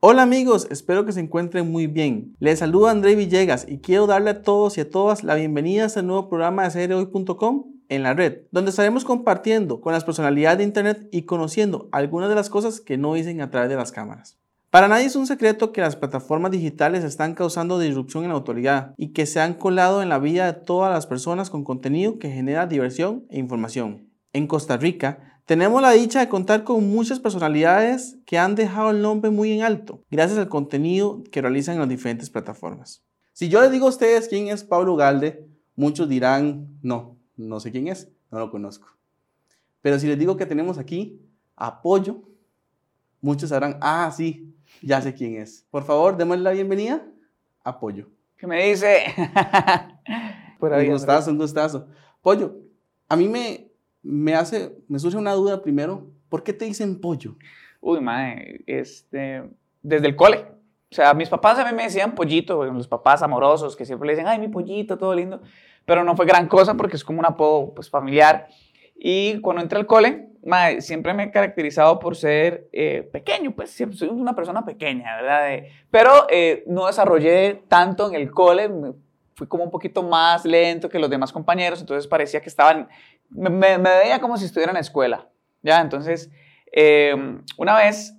Hola amigos, espero que se encuentren muy bien. Les saluda André Villegas y quiero darle a todos y a todas la bienvenida a este nuevo programa de serhoy.com en la red, donde estaremos compartiendo con las personalidades de Internet y conociendo algunas de las cosas que no dicen a través de las cámaras. Para nadie es un secreto que las plataformas digitales están causando disrupción en la autoridad y que se han colado en la vida de todas las personas con contenido que genera diversión e información. En Costa Rica, tenemos la dicha de contar con muchas personalidades que han dejado el nombre muy en alto, gracias al contenido que realizan en las diferentes plataformas. Si yo les digo a ustedes quién es Pablo Galde, muchos dirán, no, no sé quién es, no lo conozco. Pero si les digo que tenemos aquí apoyo, muchos sabrán, ah, sí, ya sé quién es. Por favor, démosle la bienvenida. Apoyo. ¿Qué me dice? un gustazo, un gustazo. Pollo, a mí me, me hace, me surge una duda primero, ¿por qué te dicen pollo? Uy, madre, este, desde el cole. O sea, mis papás a mí me decían pollito, los papás amorosos que siempre le dicen, ay, mi pollito, todo lindo. Pero no fue gran cosa porque es como un apodo pues, familiar. Y cuando entré al cole, madre, siempre me he caracterizado por ser eh, pequeño, pues siempre soy una persona pequeña, ¿verdad? pero eh, no desarrollé tanto en el cole, fui como un poquito más lento que los demás compañeros, entonces parecía que estaban me, veía como si estuviera en la escuela, ¿ya? Entonces, em, una vez,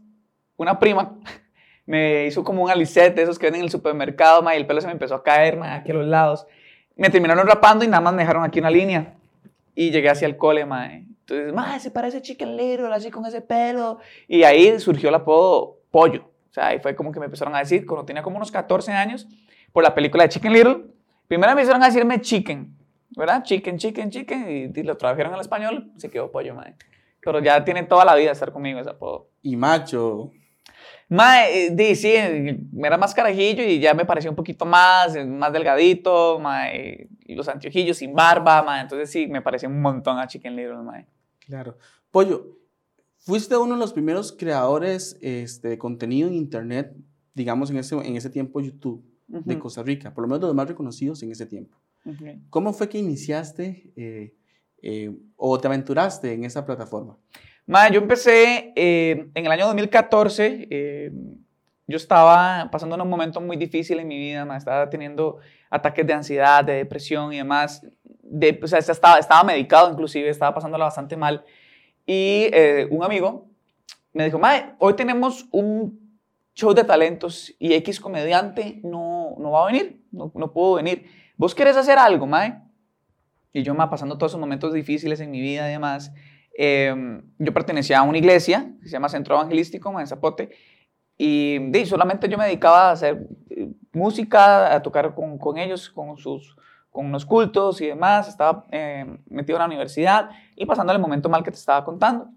una prima me hizo como un alicete, esos que venden en el supermercado, ma, y el pelo se me empezó a caer, ma, aquí a los lados. Me terminaron rapando y nada más me dejaron aquí una línea. Y llegué hacia el cole, ma. Entonces, ma, se parece Chicken Little, así con ese pelo. Y ahí surgió el apodo Pollo. O sea, ahí fue como que me empezaron a decir, cuando tenía como unos 14 años, por la película de Chicken Little, primero me empezaron a decirme Chicken. ¿Verdad? Chicken, chicken, chicken, y, lo trajeron al español, se quedó pollo, madre. Pero ya tiene toda la vida estar conmigo ese apodo. Y macho. Mae, eh, sí, era más carajillo y ya me pareció un poquito más, más delgadito, mae, los anteojillos sin barba, mae, entonces sí, me pareció un montón a Chicken Little, mae. Claro. Pollo, fuiste uno de los primeros creadores este, de contenido en internet, digamos en ese, en ese tiempo YouTube, de Costa Rica, por lo menos de los más reconocidos en ese tiempo. ¿Cómo fue que iniciaste eh, eh, o te aventuraste en esa plataforma? yo empecé eh, en el año 2014. yo estaba pasando un momento muy difícil en mi vida, estaba teniendo ataques de ansiedad, de depresión y demás. De, o sea, estaba, estaba medicado inclusive, estaba pasándola bastante mal. Y un amigo me dijo, Mae, hoy tenemos un show de talentos y X comediante no, no va a venir, no, no pudo venir. ¿Vos querés hacer algo, Mae? Y yo, ma, pasando todos esos momentos difíciles en mi vida y demás, em, yo pertenecía a una iglesia que se llama Centro Evangelístico, en Zapote, y solamente yo me dedicaba a hacer eh, música, a tocar con, con, ellos, con sus con unos cultos y demás, estaba em, metido en la universidad y pasando el momento mal que te estaba contando.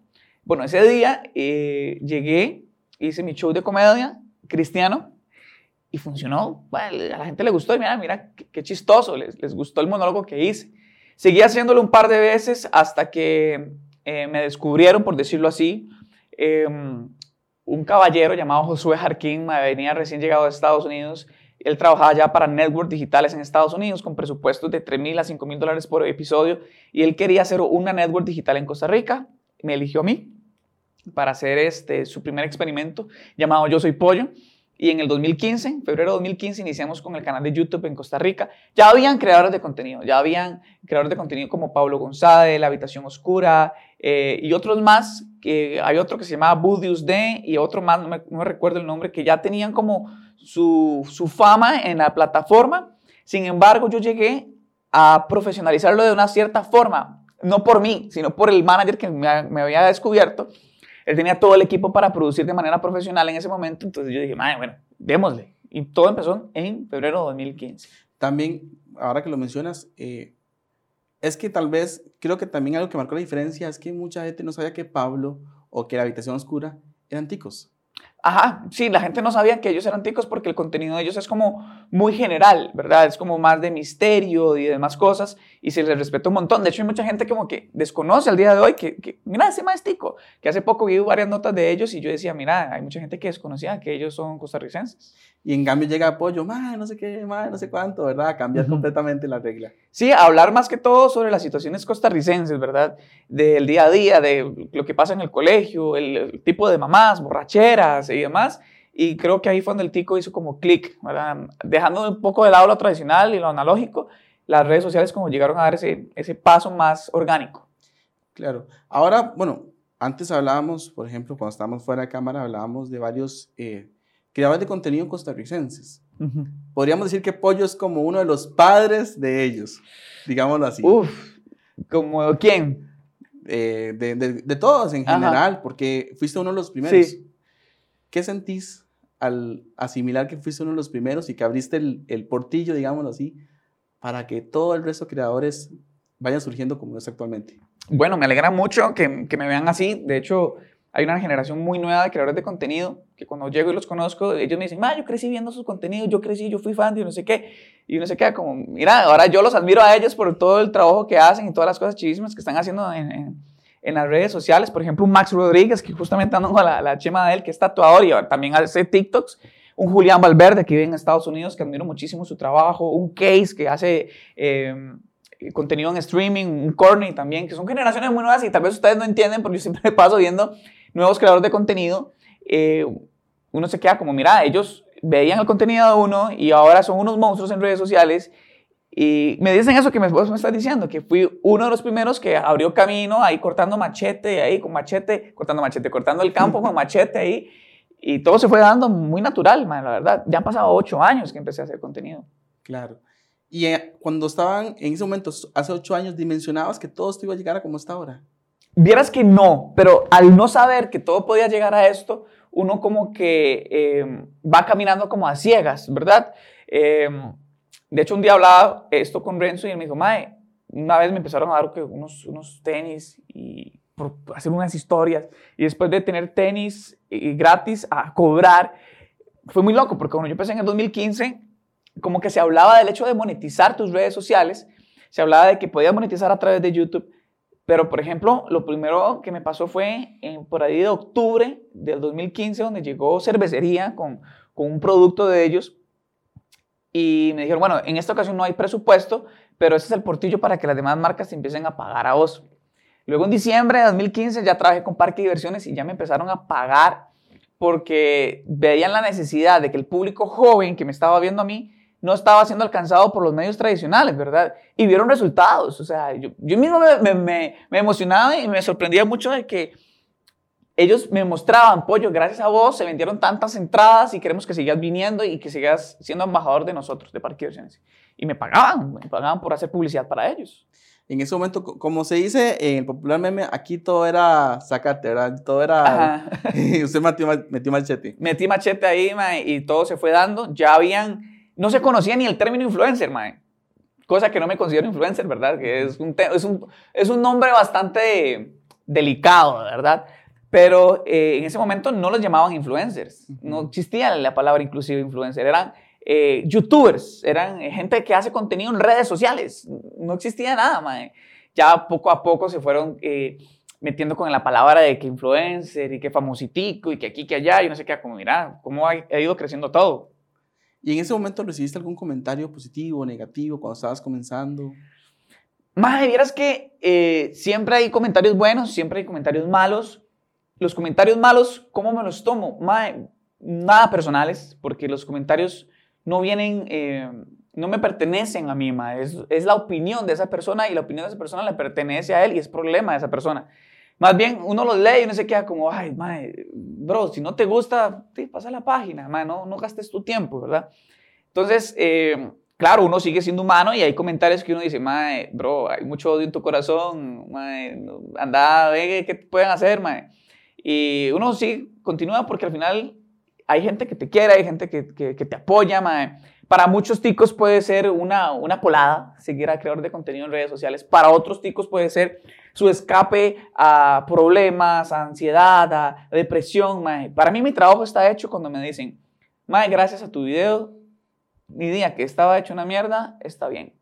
Bueno, ese día eh, llegué, hice mi show de comedia cristiano y funcionó. Bueno, a la gente le gustó y mira, mira, qué, chistoso, les, les, gustó el monólogo que hice. Seguí haciéndolo un par de veces hasta que eh, me descubrieron, por decirlo así, em, un caballero llamado Josué Jarquín, venía recién llegado de Estados Unidos. Él trabajaba ya para networks digitales en Estados Unidos con presupuestos de 3 mil a 5 mil dólares por episodio y él quería hacer una network digital en Costa Rica. Me eligió a mí para hacer este, su primer experimento llamado Yo Soy Pollo. Y en el 2015, en febrero de 2015, iniciamos con el canal de YouTube en Costa Rica. Ya habían creadores de contenido, ya habían creadores de contenido como Pablo González, La Habitación Oscura eh, y otros más. Que hay otro que se llamaba Budius D y otro más, no me, recuerdo el nombre, que ya tenían como su, fama en la plataforma. Sin embargo, yo llegué a profesionalizarlo de una cierta forma, no por mí, sino por el manager que me había descubierto él tenía todo el equipo para producir de manera profesional en ese momento, entonces yo dije, bueno, démosle. Y todo empezó en febrero de 2015. También, ahora que lo mencionas, eh, es que tal vez, creo que también algo que marcó la diferencia es que mucha gente no sabía que Pablo o que la habitación oscura eran ticos. Ajá, sí, la gente no sabía que ellos eran ticos porque el contenido de ellos es como muy general, ¿verdad? Es como más de misterio y demás cosas y se les respeta un montón. De hecho, hay mucha gente como que desconoce al día de hoy que, mira, ese más tico, que hace poco vi varias notas de ellos y yo decía, mira, hay mucha gente que desconocía que ellos son costarricenses. Y en cambio llega apoyo, más no sé qué, más no sé cuánto, ¿verdad? Cambia completamente la regla. Sí, hablar más que todo sobre las situaciones costarricenses, ¿verdad? Del día a día, de lo que pasa en el colegio, el, tipo de mamás, borracheras, y demás. Y creo que ahí fue donde el tico hizo como clic, dejando un poco de lado lo tradicional y lo analógico, las redes sociales como llegaron a dar ese, ese paso más orgánico. Claro. Ahora, bueno, antes hablábamos, por ejemplo, cuando estábamos fuera de cámara, hablábamos de varios eh, creadores de contenido costarricenses. Podríamos decir que Pollo es como uno de los padres de ellos, digámoslo así. Uf, ¿como quién? Eh, de, de, todos en general, porque fuiste uno de los primeros. Sí. ¿Qué sentís al asimilar que fuiste uno de los primeros y que abriste el, el portillo, digámoslo así, para que todo el resto de creadores vayan surgiendo como es actualmente? Bueno, me alegra mucho que, que me vean así. De hecho, hay una generación muy nueva de creadores de contenido que cuando llego y los conozco, ellos me dicen, ma, yo crecí viendo sus contenidos, yo crecí, yo fui fan de no sé qué. Y uno se queda como, mira, ahora yo los admiro a ellos por todo el trabajo que hacen y todas las cosas chivísimas que están haciendo en, las redes sociales. Por ejemplo, un Max Rodríguez, que justamente ando con la, la chema de él, que es tatuador y también hace TikToks un Julián Valverde que vive en Estados Unidos, que admiro muchísimo su trabajo, un Case que hace eh, contenido en streaming, un Corny también, que son generaciones muy nuevas y tal vez ustedes no entienden, porque yo siempre paso viendo nuevos creadores de contenido. Eh, uno se queda como, mira, ellos veían el contenido de uno y ahora son unos monstruos en redes sociales. Y me dicen eso que me, vos me estás diciendo, que fui uno de los primeros que abrió camino ahí cortando machete, ahí con machete, cortando machete, cortando el campo con machete ahí. Y todo se fue dando muy natural, man, la verdad. Ya han pasado ocho años que empecé a hacer contenido. Claro. Y eh, cuando estaban en ese momento, hace ocho años, dimensionabas que todo esto iba a llegar a como está ahora. Vieras que no, pero al no saber que todo podía llegar a esto, uno como que em, va caminando como a ciegas, ¿verdad? Em, de hecho, un día hablaba esto con Renzo y él me dijo, Mae, una vez me empezaron a dar unos, unos tenis y por hacer unas historias. Y después de tener tenis gratis a cobrar, fue muy loco, porque cuando yo empecé en el 2015, como que se hablaba del hecho de monetizar tus redes sociales, se hablaba de que podías monetizar a través de YouTube, pero por ejemplo, lo primero que me pasó fue en, por ahí de octubre del 2015, donde llegó cervecería con, con un producto de ellos y me dijeron, bueno, en esta ocasión no hay presupuesto, pero ese es el portillo para que las demás marcas empiecen a pagar a vos. Luego en diciembre de 2015 ya trabajé con Parque Diversiones y ya me empezaron a pagar porque veían la necesidad de que el público joven que me estaba viendo a mí no estaba siendo alcanzado por los medios tradicionales, ¿verdad? Y vieron resultados. O sea, yo, yo mismo me, me, me, emocionaba y me sorprendía mucho de que ellos me mostraban, pollo, gracias a vos se vendieron tantas entradas y queremos que sigas viniendo y que sigas siendo embajador de nosotros, de Parque de Diversiones. Y me pagaban, me pagaban por hacer publicidad para ellos en ese momento, como se dice en el popular meme, aquí todo era sacate, ¿verdad? Todo era... usted metió, metió, machete. Metí machete ahí, mae, y todo se fue dando. Ya habían... No se conocía ni el término influencer, mae. Cosa que no me considero influencer, ¿verdad? Que es un, es un, es un nombre bastante delicado, ¿verdad? Pero eh, en ese momento no los llamaban influencers. No existía la palabra inclusive influencer. Eran eh, youtubers, eran gente que hace contenido en redes sociales. No existía nada, mae. Ya poco a poco se fueron eh, metiendo con la palabra de que influencer y que famositico y que aquí, que allá, y no sé qué, como mira, cómo ha, ido creciendo todo. ¿Y en ese momento recibiste algún comentario positivo o negativo cuando estabas comenzando? Mae, vieras que eh, siempre hay comentarios buenos, siempre hay comentarios malos. Los comentarios malos, ¿cómo me los tomo? Mae, nada personales, porque los comentarios no vienen, eh, no me pertenecen a mí, ma. Es, es, la opinión de esa persona y la opinión de esa persona le pertenece a él y es problema de esa persona. Más bien, uno los lee y uno se queda como, ay, ma, bro, si no te gusta, sí, pasa la página, ma, no, no gastes tu tiempo, ¿verdad? Entonces, eh, claro, uno sigue siendo humano y hay comentarios que uno dice, mae, bro, hay mucho odio en tu corazón, mae, anda, ve qué pueden hacer, mae. Y uno sí continúa porque al final hay gente que te quiere, hay gente que, que, te apoya, mae. Para muchos ticos puede ser una, una polada seguir a creador de contenido en redes sociales. Para otros ticos puede ser su escape a problemas, a ansiedad, a depresión. Mae. Para mí mi trabajo está hecho cuando me dicen, mae, gracias a tu video, mi día que estaba hecho una mierda, está bien.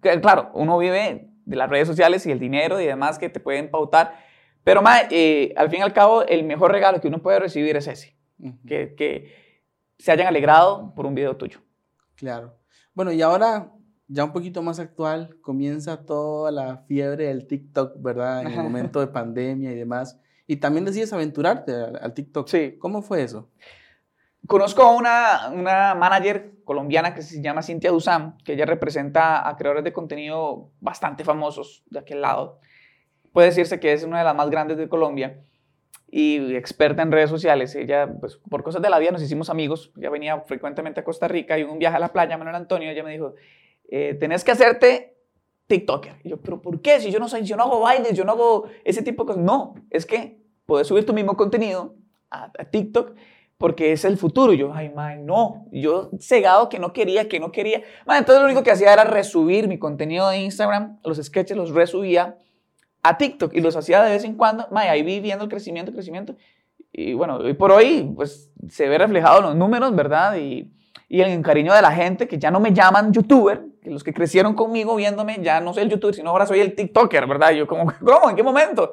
Claro, uno vive de las redes sociales y el dinero y demás que te pueden pautar. Pero mae, eh, al fin y al cabo, el mejor regalo que uno puede recibir es ese que, que se hayan alegrado por un video tuyo. Claro. Bueno, y ahora, ya un poquito más actual, comienza toda la fiebre del TikTok, ¿verdad? En el momento de pandemia y demás. Y también decides aventurarte al, al TikTok. Sí. ¿Cómo fue eso? Conozco a una, una manager colombiana que se llama Cintia Duzán, que ella representa a creadores de contenido bastante famosos de aquel lado. Puede decirse que es una de las más grandes de Colombia y experta en redes sociales. Ella, pues por cosas de la vida nos hicimos amigos. Ya venía frecuentemente a Costa Rica y un viaje a la playa, Manuel Antonio, ella me dijo, eh, que hacerte TikToker. Yo, pero ¿por qué? Si yo no soy, yo no hago bailes, yo no hago ese tipo de cosas. No, es que puedes subir tu mismo contenido a, TikTok porque es el futuro. Yo, ay, man, no. Yo cegado que no quería, que no quería. Man, entonces lo único que hacía era resubir mi contenido de Instagram, los sketches los resubía a TikTok y los hacía de vez en cuando. Man, ahí vi viendo el crecimiento, crecimiento. Y bueno, hoy por hoy, pues se ve reflejado en los números, ¿verdad? Y, y el cariño de la gente que ya no me llaman youtuber, que los que crecieron conmigo viéndome, ya no soy el youtuber, sino ahora soy el TikToker, ¿verdad? Y yo, como, ¿cómo? ¿En qué momento?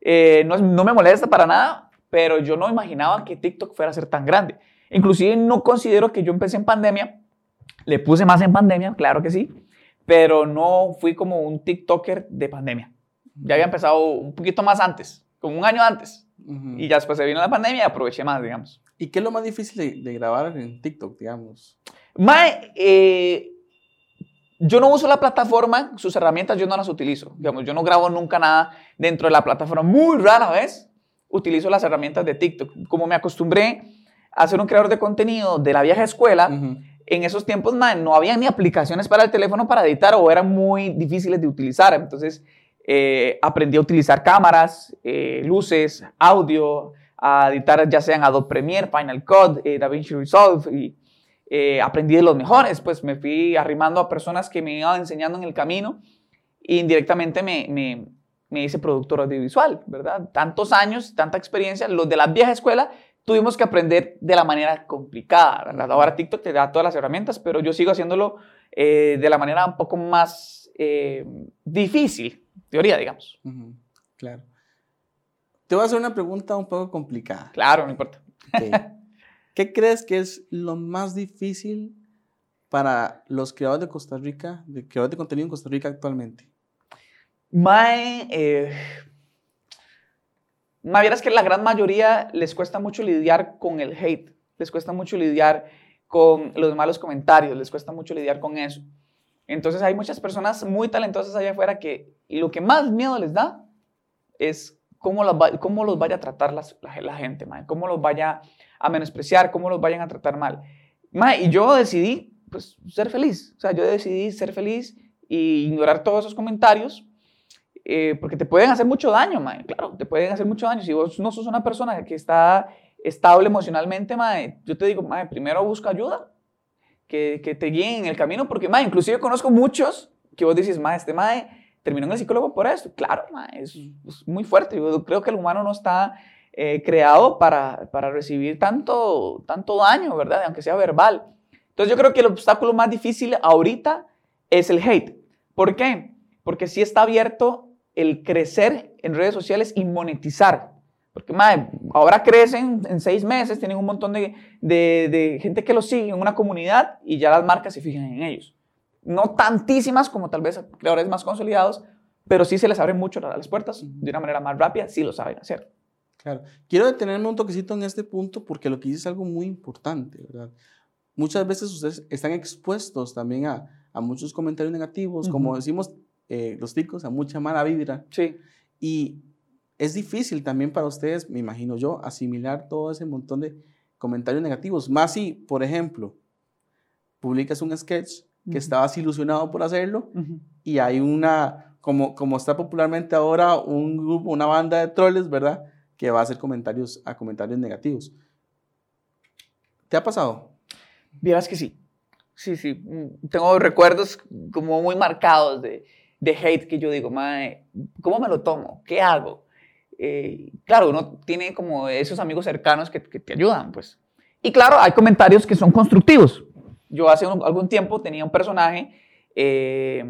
Eh, no, no me molesta para nada, pero yo no imaginaba que TikTok fuera a ser tan grande. Inclusive no considero que yo empecé en pandemia, le puse más en pandemia, claro que sí, pero no fui como un TikToker de pandemia. Ya había empezado un poquito más antes, como un año antes, Ujú. y ya después se vino la pandemia y aproveché más, digamos. ¿Y qué es lo más difícil de, de grabar en TikTok, digamos? Mae, eh, yo no uso la plataforma, sus herramientas yo no las utilizo. Digamos, yo no grabo nunca nada dentro de la plataforma. Muy rara vez utilizo las herramientas de TikTok. Como me acostumbré a ser un creador de contenido de la vieja escuela, Ujú. en esos tiempos mae, no había ni aplicaciones para el teléfono para editar o eran muy difíciles de utilizar. Entonces eh, aprendí a utilizar cámaras, eh, luces, audio, a editar ya sea en Adobe Premiere, Final Cut, eh, DaVinci Resolve y eh, aprendí de los mejores, pues me fui arrimando a personas que me iban enseñando en el camino e indirectamente me, me, me hice productor audiovisual, ¿verdad? Tantos años, tanta experiencia, los de la vieja escuela tuvimos que aprender de la manera complicada, ¿verdad? Ahora TikTok te da todas las herramientas, pero yo sigo haciéndolo de la manera un poco más difícil, teoría, digamos. Claro. Te voy a hacer una pregunta un poco complicada. Claro, no importa. ¿Qué crees que es lo más difícil para los creadores de Costa Rica, de creadores de contenido en Costa Rica actualmente? Mae, eh, mae, vieras que la gran mayoría les cuesta mucho lidiar con el hate, les cuesta mucho lidiar con los malos comentarios, les cuesta mucho lidiar con eso. Entonces hay muchas personas muy talentosas allá afuera que lo que más miedo les da es cómo, va- cómo los vaya a tratar la, gente, mae, cómo los vaya a menospreciar, cómo los vayan a tratar mal. Mae, y yo decidí pues, ser feliz, o sea, yo decidí ser feliz y ignorar todos esos comentarios eh, porque te pueden hacer mucho daño, mae. Claro, te pueden hacer mucho daño. Si vos no sos una persona que está estable emocionalmente, mae, yo te digo, mae, primero busca ayuda, que, que te guíen en el camino, porque, mae, inclusive conozco muchos que vos dices, mae, este mae terminó en el psicólogo por esto. Claro, es muy fuerte. Yo creo que el humano no está eh, creado para, para recibir tanto, tanto daño, ¿verdad? Aunque sea verbal. Entonces yo creo que el obstáculo más difícil ahorita es el hate. ¿Por qué? Porque sí está abierto el crecer en redes sociales y monetizar. Porque mae, ahora crecen en seis meses, tienen un montón de, de, de gente que los sigue en una comunidad y ya las marcas se fijan en ellos. No tantísimas como tal vez creadores más consolidados, pero sí se les abren mucho las puertas de una manera más rápida, sí lo saben hacer. Claro. Quiero detenerme un toquecito en este punto porque lo que dices es algo muy importante, ¿verdad? Muchas veces ustedes están expuestos también a, a muchos comentarios negativos, como Ujú. decimos eh, los ticos, a mucha mala vibra. Sí, Y es difícil también para ustedes, me imagino yo, asimilar todo ese montón de comentarios negativos. Más si, por ejemplo, publicas un sketch que Ujú. estabas ilusionado por hacerlo y hay una, como, como está popularmente ahora, un grupo, una banda de troles, ¿verdad? Que va a hacer comentarios a comentarios negativos. ¿Te ha pasado? Vieras que sí. Sí, sí. Mm, Tengo recuerdos como muy marcados de, de hate que yo digo, mae, ¿cómo me lo tomo? ¿Qué hago? Eh, claro, uno tiene como esos amigos cercanos que, que te ayudan, pues. Y claro, hay comentarios que son constructivos. Yo hace un- algún tiempo tenía un personaje eh,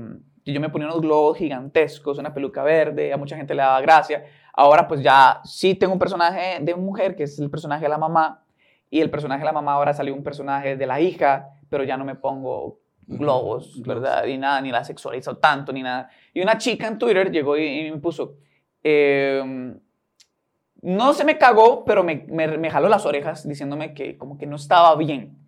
que yo me ponía unos globos gigantescos, una peluca verde, a mucha gente le daba gracia. Ahora pues ya sí tengo un personaje de mujer, que es el personaje de la mamá, y el personaje de la mamá ahora salió un personaje de la hija, pero ya no me pongo globos, Globos. ¿verdad? Y nada, ni la sexualizo tanto, ni nada. Y una chica en Twitter llegó y, y me puso, eh, no se me cagó, pero me, me, jaló las orejas diciéndome que como que no estaba bien.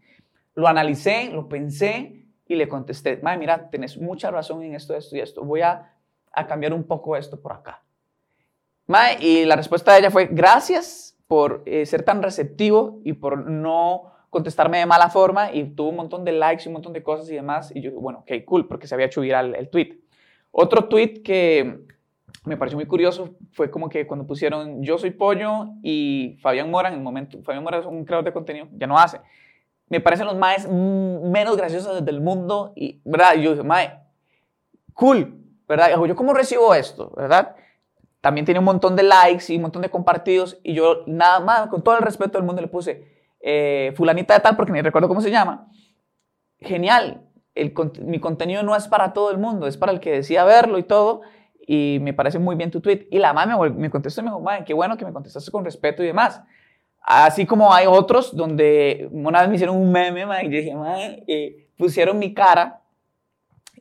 Lo analicé, lo pensé y le contesté, Mae, mira, tenés mucha razón en esto, esto y esto. Voy a, a cambiar un poco esto por acá. Mae, y la respuesta de ella fue, gracias por eh, ser tan receptivo y por no contestarme de mala forma y tuvo un montón de likes y un montón de cosas y demás. Y yo, bueno, ok, cool, porque se había hecho viral el tweet. Otro tweet que me pareció muy curioso fue como que cuando pusieron Yo soy Pollo y Fabián Mora, en el momento, Fabián Mora es un creador de contenido, ya no hace. Me parecen los más menos graciosos del mundo y, ¿verdad? Y yo dije, mae, cool, ¿verdad? Yo, ¿cómo recibo esto, verdad? También tiene un montón de likes y un montón de compartidos y yo nada más, con todo el respeto del mundo, le puse eh, fulanita de tal, porque ni recuerdo cómo se llama. Genial, el, mi contenido no es para todo el mundo, es para el que decía verlo y todo y me parece muy bien tu tweet. Y la mamá me, me contestó y me dijo, madre, qué bueno que me contestaste con respeto y demás. Así como hay otros donde una vez me hicieron un meme, madre, y yo dije, madre, eh, pusieron mi cara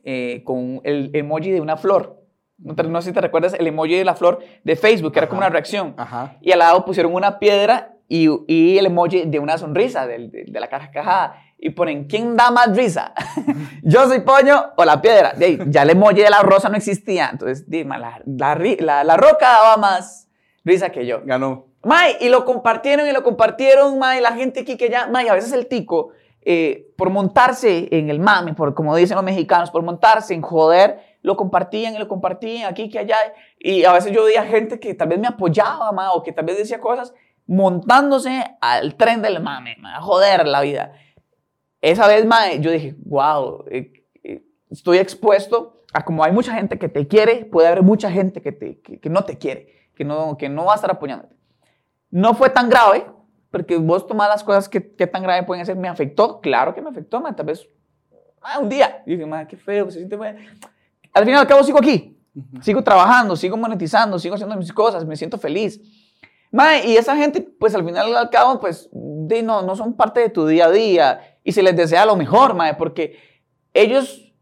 eh, con el emoji de una flor. No, no, sé si te recuerdas el emoji de la flor de Facebook, que era como una reacción. Ajá. Y al lado pusieron una piedra y, y el emoji de una sonrisa, de, de, de la carcajada y ponen, ¿quién da más risa? ¿Yo soy pollo o la piedra? De ya el emoji de la rosa no existía. Entonces, dime, la, la, la, roca daba más risa que yo. Ganó. May, y lo compartieron y lo compartieron, May, la gente aquí que ya, May, a veces el tico, eh, por montarse en el mame, por, como dicen los mexicanos, por montarse en joder, lo compartían y lo compartían aquí que allá. Y a veces yo veía gente que tal vez me apoyaba, ma, o que tal vez decía cosas montándose al tren del mame, ma, a joder la vida. Esa vez, mae, yo dije, wow, eh, eh, estoy expuesto a como hay mucha gente que te quiere, puede haber mucha gente que, te, que, no te quiere, que no, que no va a estar apoyándote. No fue tan grave, porque vos tomás las cosas que, que tan grave pueden ser. Me afectó, claro que me afectó, mae, tal vez ah, un día. Y dije, mae, qué feo, se siente feo. Al final al cabo sigo aquí, sigo trabajando, sigo monetizando, sigo haciendo mis cosas, me siento feliz. Mae, y esa gente, pues al final al cabo, pues de, no, no son parte de tu día a día y se les desea lo mejor, mae, porque ellos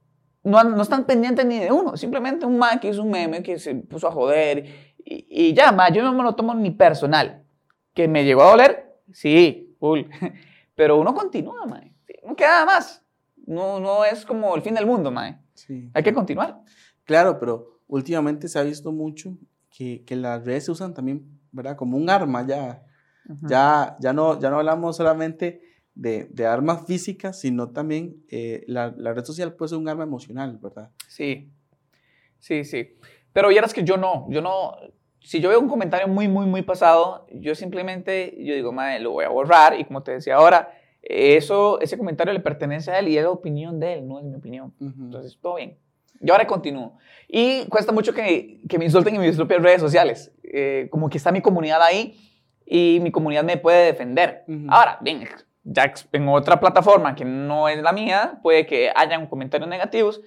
no, no, están pendientes ni de uno, simplemente un mae que hizo un meme que se puso a joder y, y ya, mae, yo no me lo tomo ni personal. ¿Que me llegó a doler? Sí, cool. Pero uno continúa, mae. No queda más. No, no es como el fin del mundo, mae. Sí. Hay que continuar. Claro, pero últimamente se ha visto mucho que, que las redes se usan también, ¿verdad? Como un arma ya. Uh -huh. Ya, ya, no, ya no hablamos solamente de, de armas físicas, sino también eh, la, la, red social puede ser un arma emocional, ¿verdad? Sí, sí, sí. Pero vieras que yo no, yo no, si yo veo un comentario muy, muy, muy pasado, yo simplemente, yo digo, madre, lo voy a borrar y como te decía ahora, eso, ese comentario le pertenece a él y es la opinión de él, no es mi opinión. Uh -huh. Entonces, todo bien. Yo ahora continúo. Y cuesta mucho que, que me insulten en mis propias redes sociales. Eh, como que está mi comunidad ahí y mi comunidad me puede defender. Uh -huh. Ahora, bien, ya en otra plataforma que no es la mía, puede que hayan comentarios negativos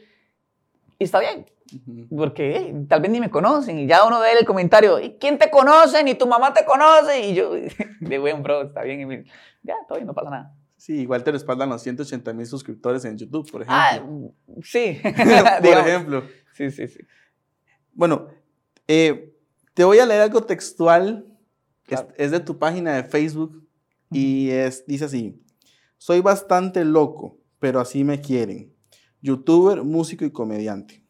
y está bien, uh -huh. porque eh, tal vez ni me conocen y ya uno ve el comentario, ¿y quién te conoce? Ni tu mamá te conoce y yo, de buen bro, está bien, y ya, todo bien, no pasa nada. Sí, igual te respaldan los 180 mil suscriptores en YouTube, por ejemplo. Ah, sí. por ejemplo. Sí, sí, sí. Bueno, eh, te voy a leer algo textual, claro. es, es de tu página de Facebook y es, dice así, soy bastante loco, pero así me quieren. Youtuber, músico y comediante.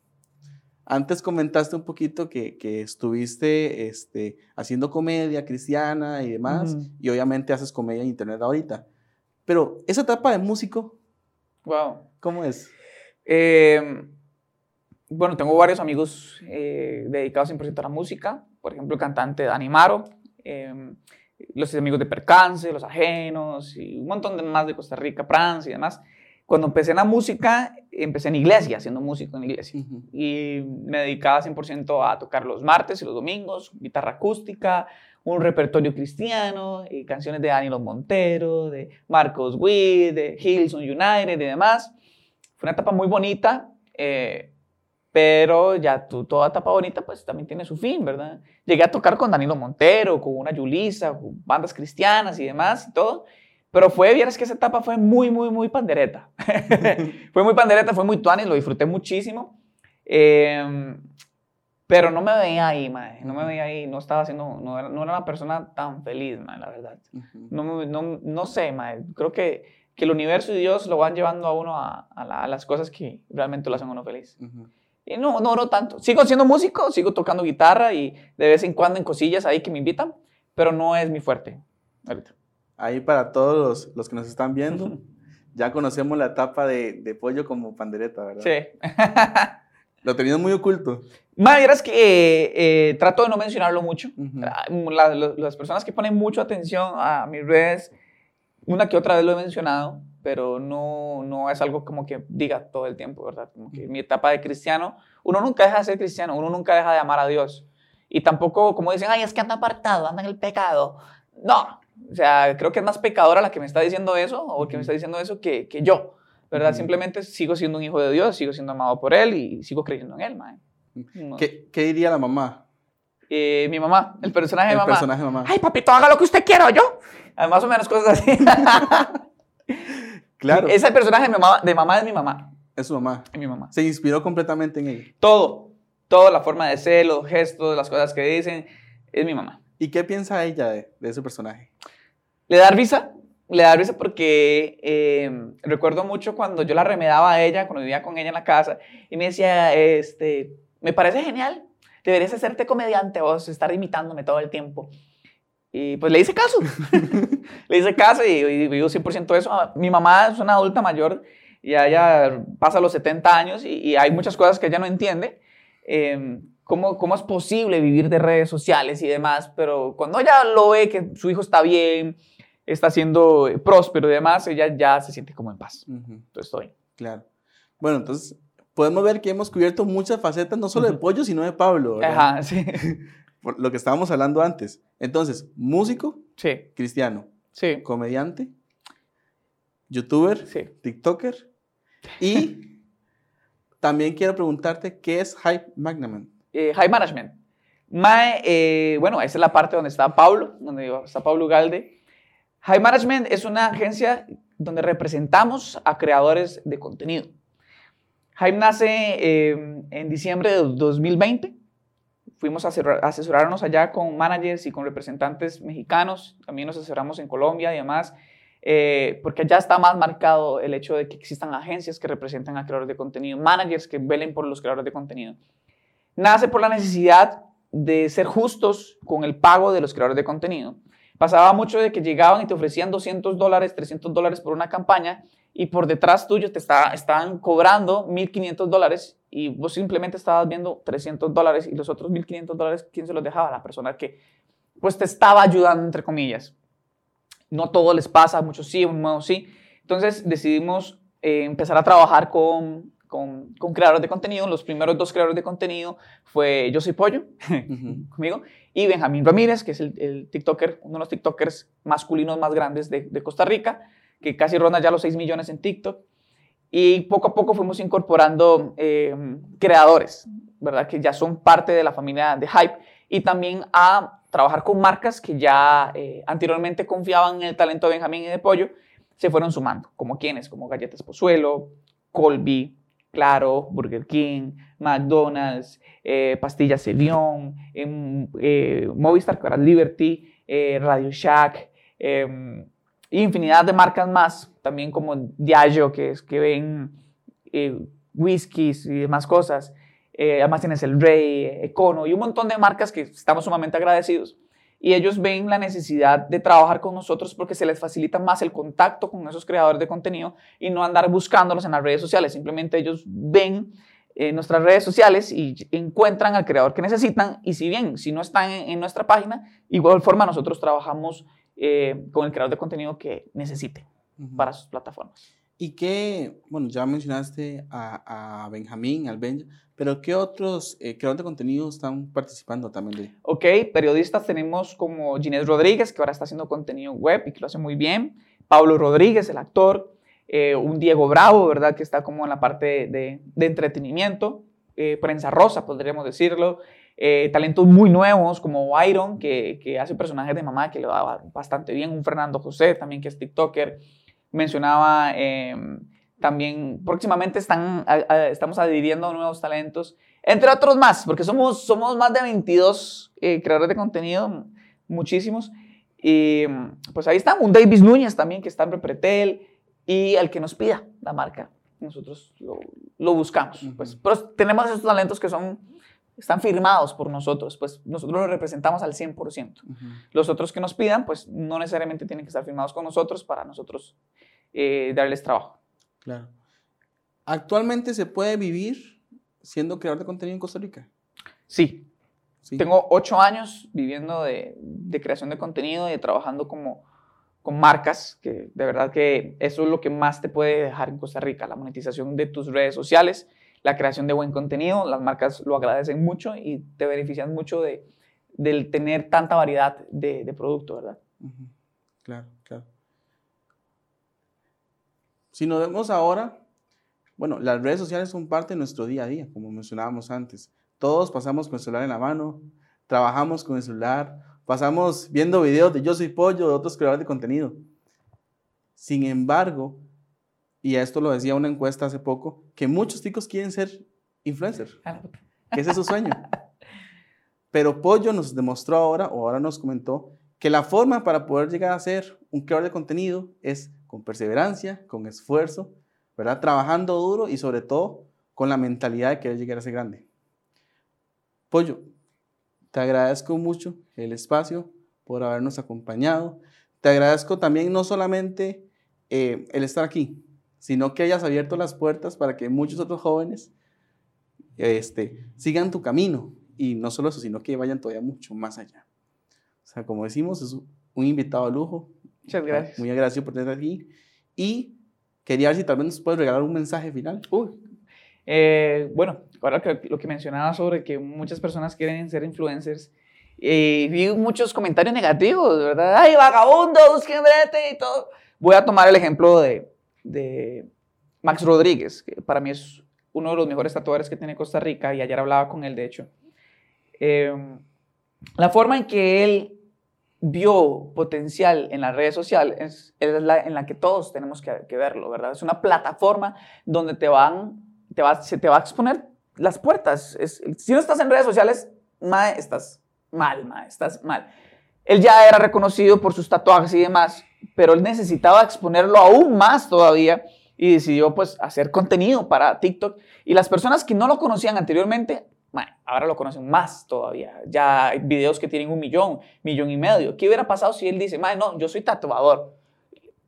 Antes comentaste un poquito que, que estuviste este, haciendo comedia cristiana y demás, uh -huh. y obviamente haces comedia en internet ahorita. Pero esa etapa de músico, wow. ¿cómo es? Eh, bueno, tengo varios amigos eh, dedicados 100% a la música. Por ejemplo, el cantante Dani Maro. Eh, los amigos de Percance, Los Ajenos y un montón de más de Costa Rica, Prance y demás. Cuando empecé en la música, empecé en iglesia, siendo músico en iglesia. Uh -huh. Y me dedicaba 100% a tocar los martes y los domingos, guitarra acústica, un repertorio cristiano, y canciones de Danilo Montero, de Marcos Witt, de Hillsong United y demás. Fue una etapa muy bonita. Eh, pero ya tú, toda etapa bonita, pues también tiene su fin, ¿verdad? Llegué a tocar con Danilo Montero, con una Yulisa, con bandas cristianas y demás y todo. Pero fue, vieras que esa etapa fue muy, muy, muy pandereta. fue muy pandereta, fue muy tuanis, lo disfruté muchísimo. Eh, Pero no me veía ahí, mae, no me veía ahí, no estaba haciendo, no era, no era una persona tan feliz, mae, la verdad. Ujú. No, me- no, no sé, mae, creo que, que el universo y Dios lo van llevando a uno a, a la- a las cosas que realmente lo hacen a uno feliz. Ujú. Y no, no, no tanto. Sigo siendo músico, sigo tocando guitarra y de vez en cuando en cosillas ahí que me invitan, pero no es mi fuerte. ahorita. Ahí para todos los, los que nos están viendo, ya conocemos la etapa de, de pollo como pandereta, ¿verdad? Sí. Lo tenías muy oculto. Más vieras que eh, eh, trato de no mencionarlo mucho. Ujú. Ah, la- lo- las personas que ponen mucha atención a mis redes, una que otra vez lo he mencionado, pero no, no es algo como que diga todo el tiempo, ¿verdad? Como que mi etapa de cristiano, uno nunca deja de ser cristiano, uno nunca deja de amar a Dios. Y tampoco, como dicen, ay, es que anda apartado, anda en el pecado. No, o sea, creo que es más pecadora la que me está diciendo eso, o que me está diciendo eso, que, que yo, ¿verdad? Simplemente sigo siendo un hijo de Dios, sigo siendo amado por Él y sigo creyendo en Él, mae. No. ¿Qué, qué diría la mamá? Eh, mi mamá, el personaje de El mamá. personaje de mamá. Ay, papito, haga lo que usted quiera, yo. Ah, Más o menos cosas así. claro, es, Ese personaje de mamá, de mamá es mi mamá. su mamá. Es mi mamá. Se inspiró completamente en ella. Todo, toda la forma de ser, los gestos, las cosas que dicen, es mi mamá. ¿Y qué piensa ella de, de ese personaje? Le da risa, le da risa porque eh, recuerdo mucho cuando yo la remedaba a ella, cuando vivía con ella en la casa, y me decía, este, me parece genial, deberías hacerte comediante vos, estar imitándome todo el tiempo. Y pues le hice caso, le hice caso y, y digo 100% eso. Ah, Mi mamá es una adulta mayor, ya ella pasa los 70 años y, y hay muchas cosas que ella no entiende. Eh, ¿cómo, ¿Cómo es posible vivir de redes sociales y demás? Pero cuando ella lo ve que su hijo está bien, está siendo eh, próspero y demás, ella ya se siente como en paz. Ujú, Entonces estoy. claro. Bueno, entonces podemos ver que hemos cubierto muchas facetas, no solo de pollo, sino de Pablo, ¿verdad? Ajá, sí. Por lo que estábamos hablando antes. Entonces, músico, Sí, cristiano, sí, comediante, youtuber, sí. TikToker y también quiero preguntarte qué es Hype Magnaman. Eh, high Management. Mae, eh, bueno, esa es la parte donde está Pablo, donde está Pablo Galde. High Management es una agencia donde representamos a creadores de contenido. Hype nace eh, en diciembre de 2020. Fuimos a asesorar- a asesorarnos allá con managers y con representantes mexicanos. También nos asesoramos en Colombia y demás, eh, porque ya está más marcado el hecho de que existan agencias que representan a creadores de contenido, managers que velen por los creadores de contenido. Nace por la necesidad de ser justos con el pago de los creadores de contenido. Pasaba mucho de que llegaban y te ofrecían 200 dólares, 300 dólares por una campaña y por detrás tuyo te está- estaban cobrando 1.500 dólares y vos simplemente estabas viendo 300 dólares y los otros 1.500 dólares, ¿quién se los dejaba? La persona que pues te estaba ayudando, entre comillas. No todo les pasa, muchos sí, a muchos sí. Entonces decidimos eh, empezar a trabajar con, con, con creadores de contenido. Los primeros dos creadores de contenido fue Yo Soy Pollo, conmigo, y Benjamín Ramírez, que es el, TikToker, uno de los TikTokers masculinos más grandes de, de Costa Rica, que casi ronda ya los 6 millones en TikTok. Y poco a poco fuimos incorporando eh, creadores, ¿verdad? Que ya son parte de la familia de Hype. Y también a trabajar con marcas que ya eh, anteriormente confiaban en el talento de Benjamín y de Pollo, se fueron sumando, como quienes, como Galletas Pozuelo, Colby, Claro, Burger King, McDonald's, eh, Pastillas Evian, em, eh, Movistar, es Liberty, eh, Radio Shack, em, infinidad de marcas más, también como Diageo, que es que ven eh, whiskies y demás cosas. Además tienes el Rey, Econo y un montón de marcas que estamos sumamente agradecidos. Y ellos ven la necesidad de trabajar con nosotros porque se les facilita más el contacto con esos creadores de contenido y no andar buscándolos en las redes sociales. Simplemente ellos ven eh, nuestras redes sociales y encuentran al creador que necesitan. Y si bien, si no están en, en nuestra página, igual forma nosotros trabajamos eh, con el creador de contenido que necesite para sus plataformas. ¿Y qué, bueno, ya mencionaste a, a Benjamín, al Benja, pero qué otros eh, creadores de contenido están participando también de Ok, periodistas tenemos como Ginés Rodríguez, que ahora está haciendo contenido web y que lo hace muy bien. Pablo Rodríguez, el actor. eh, un Diego Bravo, ¿verdad? Que está como en la parte de, de entretenimiento. eh, prensa rosa, podríamos decirlo. Eh, talentos muy nuevos como Byron, que, que hace personajes de mamá que le va bastante bien. Un Fernando José, también que es TikToker. Mencionaba eh, también, próximamente están, a- a- estamos adhiriendo nuevos talentos. Entre otros más, porque somos, somos más de 22 eh, creadores de contenido, muchísimos. Y pues ahí está, un Davis Núñez también que está en Repretel y el que nos pida la marca, nosotros lo, buscamos. pues, pero tenemos esos talentos que son, están firmados por nosotros, pues nosotros los representamos al 100%. Los otros que nos pidan, pues no necesariamente tienen que estar firmados con nosotros para nosotros eh, darles trabajo. Claro. ¿Actualmente se puede vivir siendo creador de contenido en Costa Rica? Sí. Tengo ocho años viviendo de, de creación de contenido y trabajando como con marcas, que de verdad que eso es lo que más te puede dejar en Costa Rica, la monetización de tus redes sociales, la creación de buen contenido, las marcas lo agradecen mucho y te benefician mucho de, del tener tanta variedad de, de producto, ¿verdad? Claro, claro. Si nos vemos ahora, bueno, las redes sociales son parte de nuestro día a día, como mencionábamos antes. Todos pasamos con el celular en la mano, trabajamos con el celular, pasamos viendo videos de Yo Soy Pollo, de otros creadores de contenido. Sin embargo, y esto lo decía una encuesta hace poco, que muchos chicos quieren ser influencers, que ese es su sueño. Pero Pollo nos demostró ahora, o ahora nos comentó, que la forma para poder llegar a ser un creador de contenido es con perseverancia, con esfuerzo, ¿verdad? Trabajando duro y sobre todo con la mentalidad de querer llegar a ser grande. Pollo, te agradezco mucho el espacio por habernos acompañado. Te agradezco también no solamente eh, el estar aquí, sino que hayas abierto las puertas para que muchos otros jóvenes este, sigan tu camino. Y no solo eso, sino que vayan todavía mucho más allá. O sea, como decimos, es un invitado a lujo. Muchas gracias. Muy agradecido por estar aquí. Y quería ver si tal vez nos puedes regalar un mensaje final. Uy, eh, bueno, ahora que, lo que mencionaba sobre que muchas personas quieren ser influencers, y vi muchos comentarios negativos, ¿verdad? ¡Ay, vagabundo, busquen brete y todo! Voy a tomar el ejemplo de, de Max Rodríguez, que para mí es uno de los mejores tatuadores que tiene Costa Rica, y ayer hablaba con él, de hecho. Em, la forma en que él vio potencial en las redes sociales es, la en la que todos tenemos que, verlo, ¿verdad? Es una plataforma donde te van te va, se te va a exponer las puertas. si no estás en redes sociales, mae, estás mal, mae, estás mal. Él ya era reconocido por sus tatuajes y demás, pero él necesitaba exponerlo aún más todavía y decidió pues hacer contenido para TikTok. Y las personas que no lo conocían anteriormente, mae, ahora lo conocen más todavía. Ya hay videos que tienen un millón, millón y medio. ¿Qué hubiera pasado si él dice, mae, no, yo soy tatuador?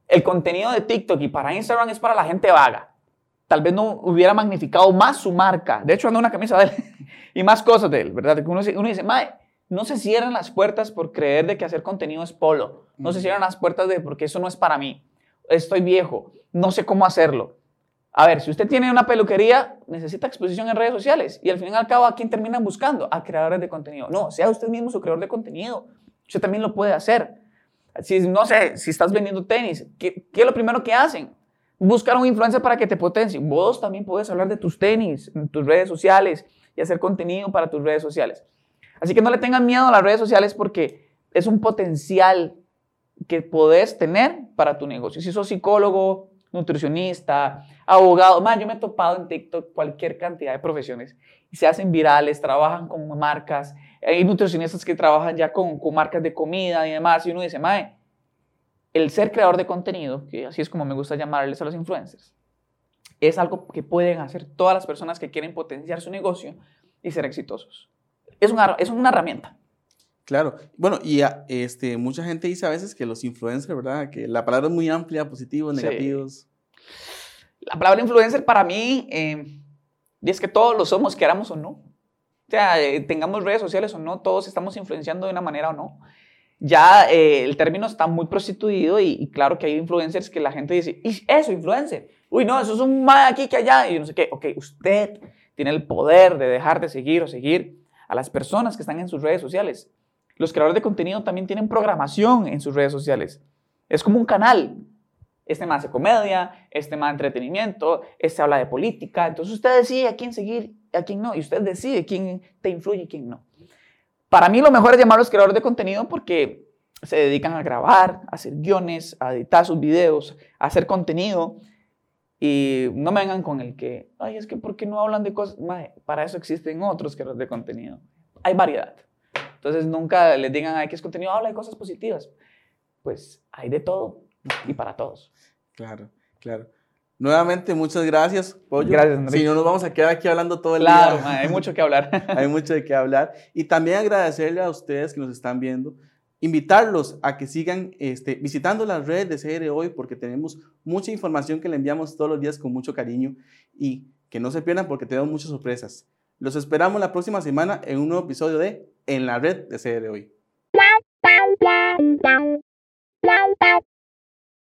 El contenido de TikTok y para Instagram es para la gente vaga tal vez no hubiera magnificado más su marca. De hecho, anda una camisa de él y más cosas de él, ¿verdad? Uno, uno dice, Mae, no se cierran las puertas por creer de que hacer contenido es polo. No se cierran las puertas de porque eso no es para mí. Estoy viejo, no sé cómo hacerlo. A ver, si usted tiene una peluquería, necesita exposición en redes sociales. Y al fin y al cabo, ¿a quién terminan buscando? A creadores de contenido. No, sea usted mismo su creador de contenido. Usted también lo puede hacer. Si, no sé, si estás vendiendo tenis, ¿qué, ¿qué es lo primero que hacen? buscar un influencer para que te potencie. Vos también puedes hablar de tus tenis en tus redes sociales y hacer contenido para tus redes sociales. Así que no le tengan miedo a las redes sociales porque es un potencial que podés tener para tu negocio. Si sos psicólogo, nutricionista, abogado, man, yo me he topado en TikTok cualquier cantidad de profesiones y se hacen virales, trabajan con marcas, hay nutricionistas que trabajan ya con, con marcas de comida y demás, y uno dice, mae, el ser creador de contenido, que así es como me gusta llamarles a los influencers, es algo que pueden hacer todas las personas que quieren potenciar su negocio y ser exitosos. Es una, es una herramienta. Claro, bueno, y este, mucha gente dice a veces que los influencers, ¿verdad? Que la palabra es muy amplia, positivos, negativos. La palabra influencer para mí eh, es que todos lo somos, queramos o no. O sea, eh, tengamos redes sociales o no, todos estamos influenciando de una manera o no ya eh, el término está muy prostituido y, claro que hay influencers que la gente dice, ¿y eso, influencer? Uy, no, eso es un mal aquí que allá. Y no sé qué. Ok, usted tiene el poder de dejar de seguir o seguir a las personas que están en sus redes sociales. Los creadores de contenido también tienen programación en sus redes sociales. Es como un canal. Este más de comedia, este más entretenimiento, este habla de política. Entonces usted decide a quién seguir a quién no. Y usted decide quién te influye y quién no. Para mí lo mejor es llamarlos creadores de contenido porque se dedican a grabar, a hacer guiones, a editar sus videos, a hacer contenido. Y no me vengan con el que, ay, es que ¿por qué no hablan de cosas? Mae, para eso existen otros que de contenido. Hay variedad. Entonces nunca les digan, ay, que es contenido, habla de cosas positivas. Pues hay de todo y para todos. Claro, claro. Nuevamente, muchas gracias, Pollo. Gracias, Enrique. Si no, nos vamos a quedar aquí hablando todo el Claro, día. mae, hay mucho que hablar. hay mucho de qué hablar. Y también agradecerle a ustedes que nos están viendo, invitarlos a que sigan este, visitando las redes de CR Hoy, porque tenemos mucha información que le enviamos todos los días con mucho cariño y que no se pierdan porque tenemos muchas sorpresas. Los esperamos la próxima semana en un nuevo episodio de En la red de CR Hoy.